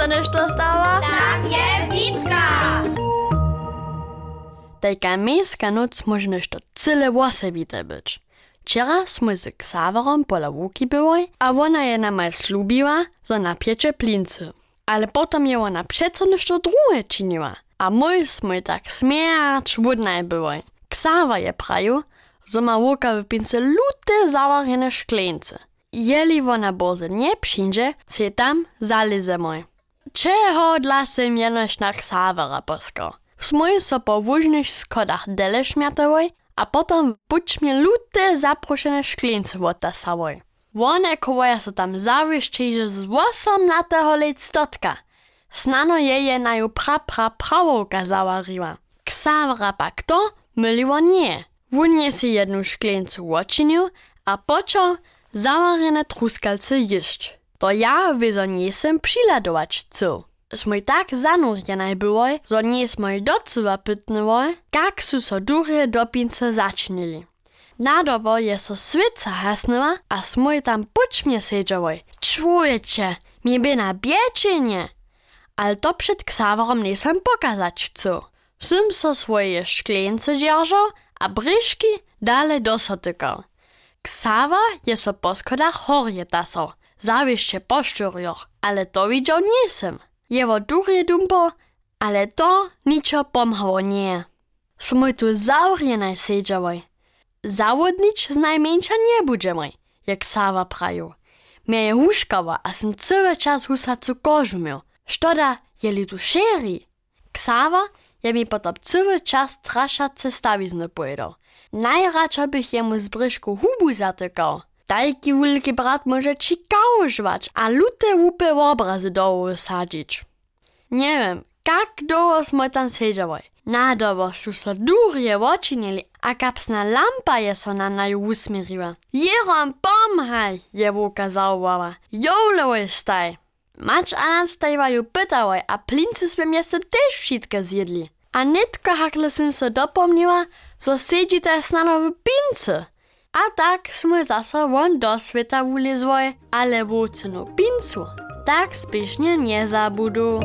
sa nešto stała? Tam je Witka! Tajka miejska noc może nešto cyle wosebite być. Wczera sme z Ksawerom pola łuki były, a ona je nam slubiła, że napiecze plincy. Ale potem je ona przeco nešto drugie czyniła. A my sme tak śmiać wódnaj były. Ksawa je praju, że ma łuka w pince lute zawarjene szklence. Jeli ona boze nie przyjdzie, se tam zalezemy. Czego dla siemienecznych sawera bosko? Smój so po wóźnych skodach dele śmiatowej, a potem bućmie lute zaproszone szklince wota sawoj. One kołaja so tam zawieszczy, że z łosom na tego lectotka. Snano jeje na ju pra pra prawołka zawariła. Ksawra pak to myliło nie. Wunie si jedną szklincu łocinił, a począł zawarene truskalce jeść. To ja wyzo nie sem přiladować chcel. Smoj tak zanurjenaj byłoj, zo nie smoj docuwa pytnywoj, jak su so durie dopince začinili. Nadobo je so svica hasnęła, a smoj tam pućmie siedziałoj. Człowiecze, mi by na bieczenie. Ale to przed Ksawerom nie sam pokazać chcę. Sym so swoje szklence dzierżał, a bryszki dalej dosotykał. Ksawa je so po horje tasał, zawieszcze po szczurioch, ale to widział nie sam. Jewo durie dumpo, ale to niczo pomhało nie. Smoj tu zaurjenaj siedziałoj. Zawodnič z najmniejsza nie budżemy, jak Sawa praju. Mieje huszkawa, a sam cały czas husacu kożu miał. Szkoda, jeli tu szeri. Ksawa je mi potom cały czas traszace stawizny pojedał. Najradšo bych jemu z bryszku hubu zatykał. Tajki wielki brat może ci kałużwać, a lute łupy obrazy dołu sadzić. Nie wiem, jak długo smo tam siedziały. Nadobo su so durje očinili, a kapsna lampa je so na naju usmiriła. Jerom pomhaj, je vuka zauvała. Jolowy staj. Mać anan stajwaju pytałoj, a plincy sme miestem też wszystko zjedli. A nitko hakle sim so dopomniła, so siedzite snano w pince. A tak sme zasa won do sveta ulizvoj, ale wócenu pincu. Tak spiesznie nie zabudu.